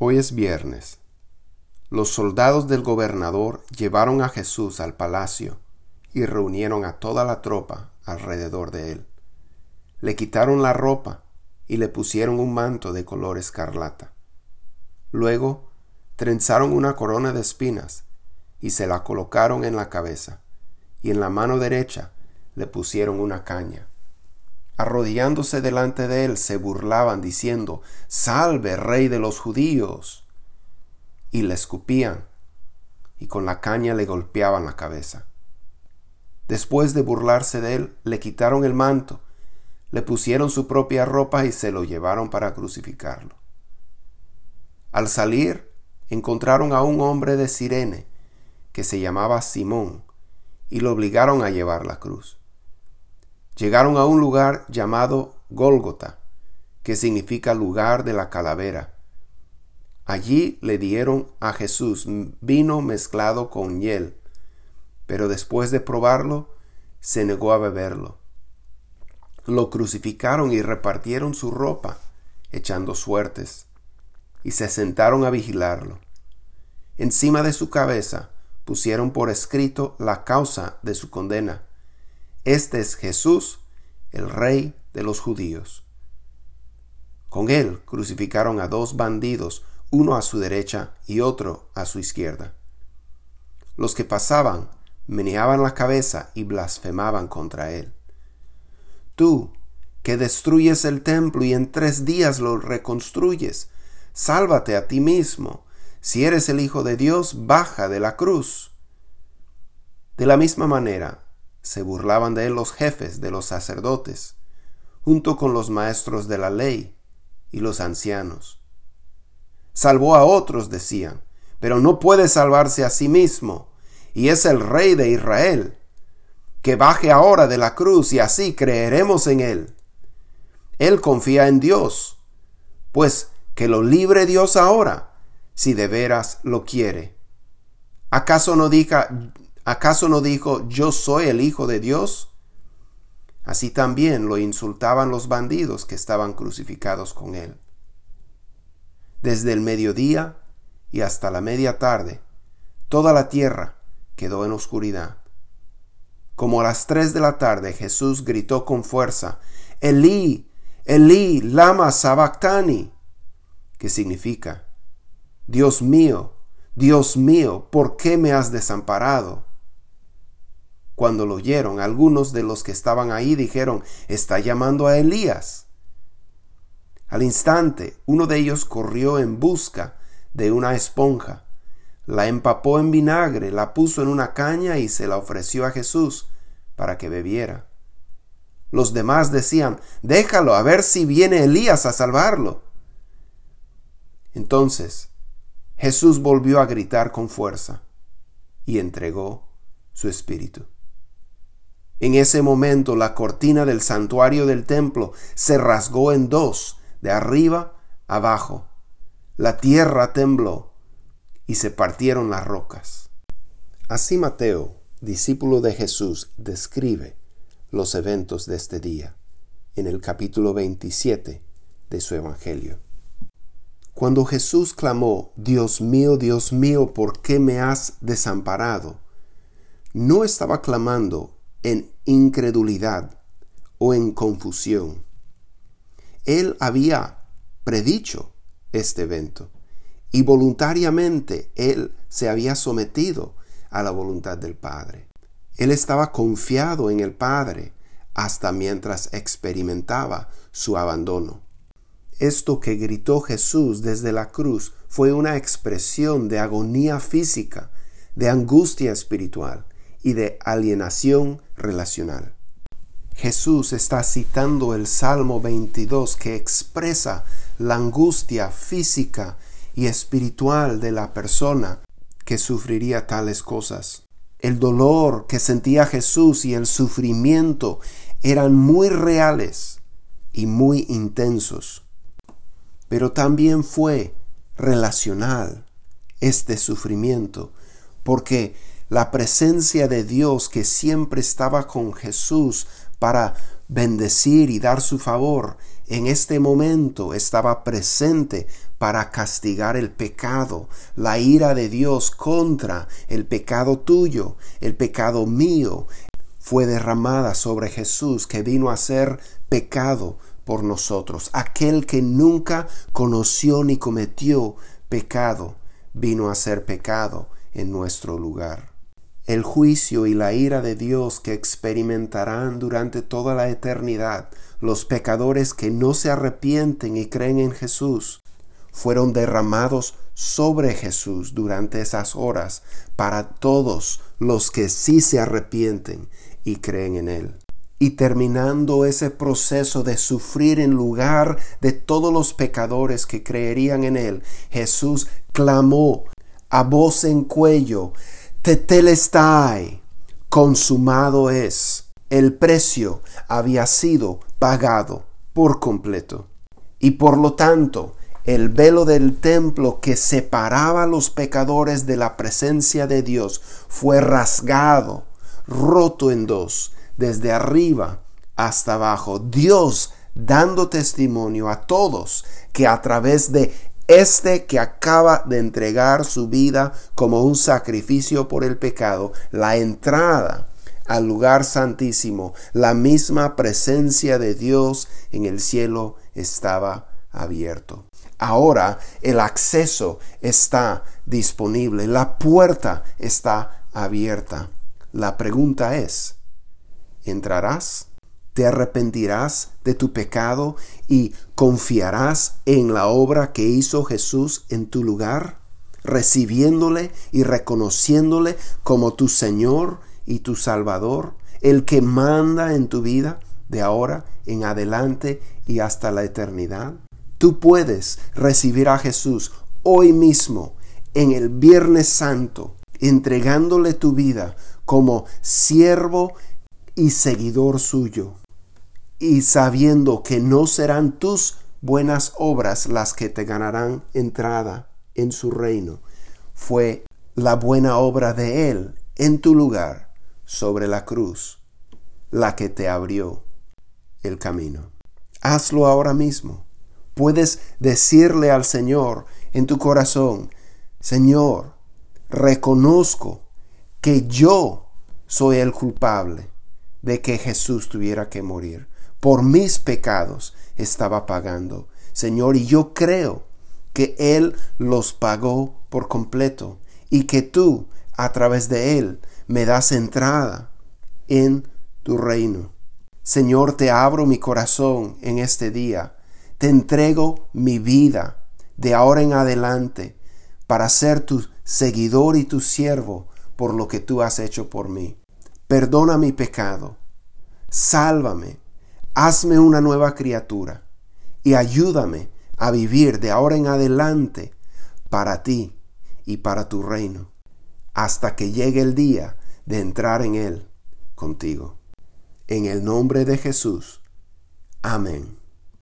Hoy es viernes. Los soldados del gobernador llevaron a Jesús al palacio y reunieron a toda la tropa alrededor de él. Le quitaron la ropa y le pusieron un manto de color escarlata. Luego trenzaron una corona de espinas y se la colocaron en la cabeza, y en la mano derecha le pusieron una caña arrodillándose delante de él, se burlaban diciendo, Salve, rey de los judíos. Y le escupían y con la caña le golpeaban la cabeza. Después de burlarse de él, le quitaron el manto, le pusieron su propia ropa y se lo llevaron para crucificarlo. Al salir, encontraron a un hombre de Sirene, que se llamaba Simón, y lo obligaron a llevar la cruz llegaron a un lugar llamado Gólgota, que significa lugar de la calavera. Allí le dieron a Jesús vino mezclado con hiel, pero después de probarlo, se negó a beberlo. Lo crucificaron y repartieron su ropa, echando suertes, y se sentaron a vigilarlo. Encima de su cabeza pusieron por escrito la causa de su condena este es Jesús, el rey de los judíos. Con él crucificaron a dos bandidos, uno a su derecha y otro a su izquierda. Los que pasaban meneaban la cabeza y blasfemaban contra él. Tú, que destruyes el templo y en tres días lo reconstruyes, sálvate a ti mismo. Si eres el Hijo de Dios, baja de la cruz. De la misma manera, se burlaban de él los jefes de los sacerdotes, junto con los maestros de la ley y los ancianos. Salvó a otros, decían, pero no puede salvarse a sí mismo, y es el rey de Israel. Que baje ahora de la cruz y así creeremos en él. Él confía en Dios, pues que lo libre Dios ahora, si de veras lo quiere. ¿Acaso no diga ¿Acaso no dijo, yo soy el Hijo de Dios? Así también lo insultaban los bandidos que estaban crucificados con él. Desde el mediodía y hasta la media tarde, toda la tierra quedó en oscuridad. Como a las tres de la tarde Jesús gritó con fuerza, Elí, Elí, lama sabactani, que significa, Dios mío, Dios mío, ¿por qué me has desamparado? Cuando lo oyeron, algunos de los que estaban ahí dijeron, está llamando a Elías. Al instante, uno de ellos corrió en busca de una esponja, la empapó en vinagre, la puso en una caña y se la ofreció a Jesús para que bebiera. Los demás decían, déjalo, a ver si viene Elías a salvarlo. Entonces Jesús volvió a gritar con fuerza y entregó su espíritu. En ese momento la cortina del santuario del templo se rasgó en dos, de arriba abajo. La tierra tembló y se partieron las rocas. Así Mateo, discípulo de Jesús, describe los eventos de este día en el capítulo 27 de su Evangelio. Cuando Jesús clamó, Dios mío, Dios mío, ¿por qué me has desamparado? No estaba clamando en incredulidad o en confusión. Él había predicho este evento y voluntariamente él se había sometido a la voluntad del Padre. Él estaba confiado en el Padre hasta mientras experimentaba su abandono. Esto que gritó Jesús desde la cruz fue una expresión de agonía física, de angustia espiritual, y de alienación relacional. Jesús está citando el Salmo 22 que expresa la angustia física y espiritual de la persona que sufriría tales cosas. El dolor que sentía Jesús y el sufrimiento eran muy reales y muy intensos. Pero también fue relacional este sufrimiento, porque la presencia de Dios que siempre estaba con Jesús para bendecir y dar su favor, en este momento estaba presente para castigar el pecado, la ira de Dios contra el pecado tuyo, el pecado mío, fue derramada sobre Jesús que vino a ser pecado por nosotros. Aquel que nunca conoció ni cometió pecado, vino a ser pecado en nuestro lugar el juicio y la ira de Dios que experimentarán durante toda la eternidad los pecadores que no se arrepienten y creen en Jesús, fueron derramados sobre Jesús durante esas horas para todos los que sí se arrepienten y creen en Él. Y terminando ese proceso de sufrir en lugar de todos los pecadores que creerían en Él, Jesús clamó a voz en cuello, Tetelestai, consumado es. El precio había sido pagado por completo. Y por lo tanto, el velo del templo que separaba a los pecadores de la presencia de Dios fue rasgado, roto en dos, desde arriba hasta abajo. Dios dando testimonio a todos que a través de este que acaba de entregar su vida como un sacrificio por el pecado, la entrada al lugar santísimo, la misma presencia de Dios en el cielo estaba abierto. Ahora el acceso está disponible, la puerta está abierta. La pregunta es, ¿entrarás? Te arrepentirás de tu pecado y confiarás en la obra que hizo Jesús en tu lugar, recibiéndole y reconociéndole como tu Señor y tu Salvador, el que manda en tu vida de ahora en adelante y hasta la eternidad. Tú puedes recibir a Jesús hoy mismo en el Viernes Santo, entregándole tu vida como siervo y seguidor suyo y sabiendo que no serán tus buenas obras las que te ganarán entrada en su reino, fue la buena obra de Él en tu lugar sobre la cruz la que te abrió el camino. Hazlo ahora mismo. Puedes decirle al Señor en tu corazón, Señor, reconozco que yo soy el culpable de que Jesús tuviera que morir por mis pecados estaba pagando, Señor, y yo creo que Él los pagó por completo y que tú, a través de Él, me das entrada en tu reino. Señor, te abro mi corazón en este día, te entrego mi vida de ahora en adelante para ser tu seguidor y tu siervo por lo que tú has hecho por mí. Perdona mi pecado, sálvame, hazme una nueva criatura y ayúdame a vivir de ahora en adelante para ti y para tu reino, hasta que llegue el día de entrar en él contigo. En el nombre de Jesús. Amén.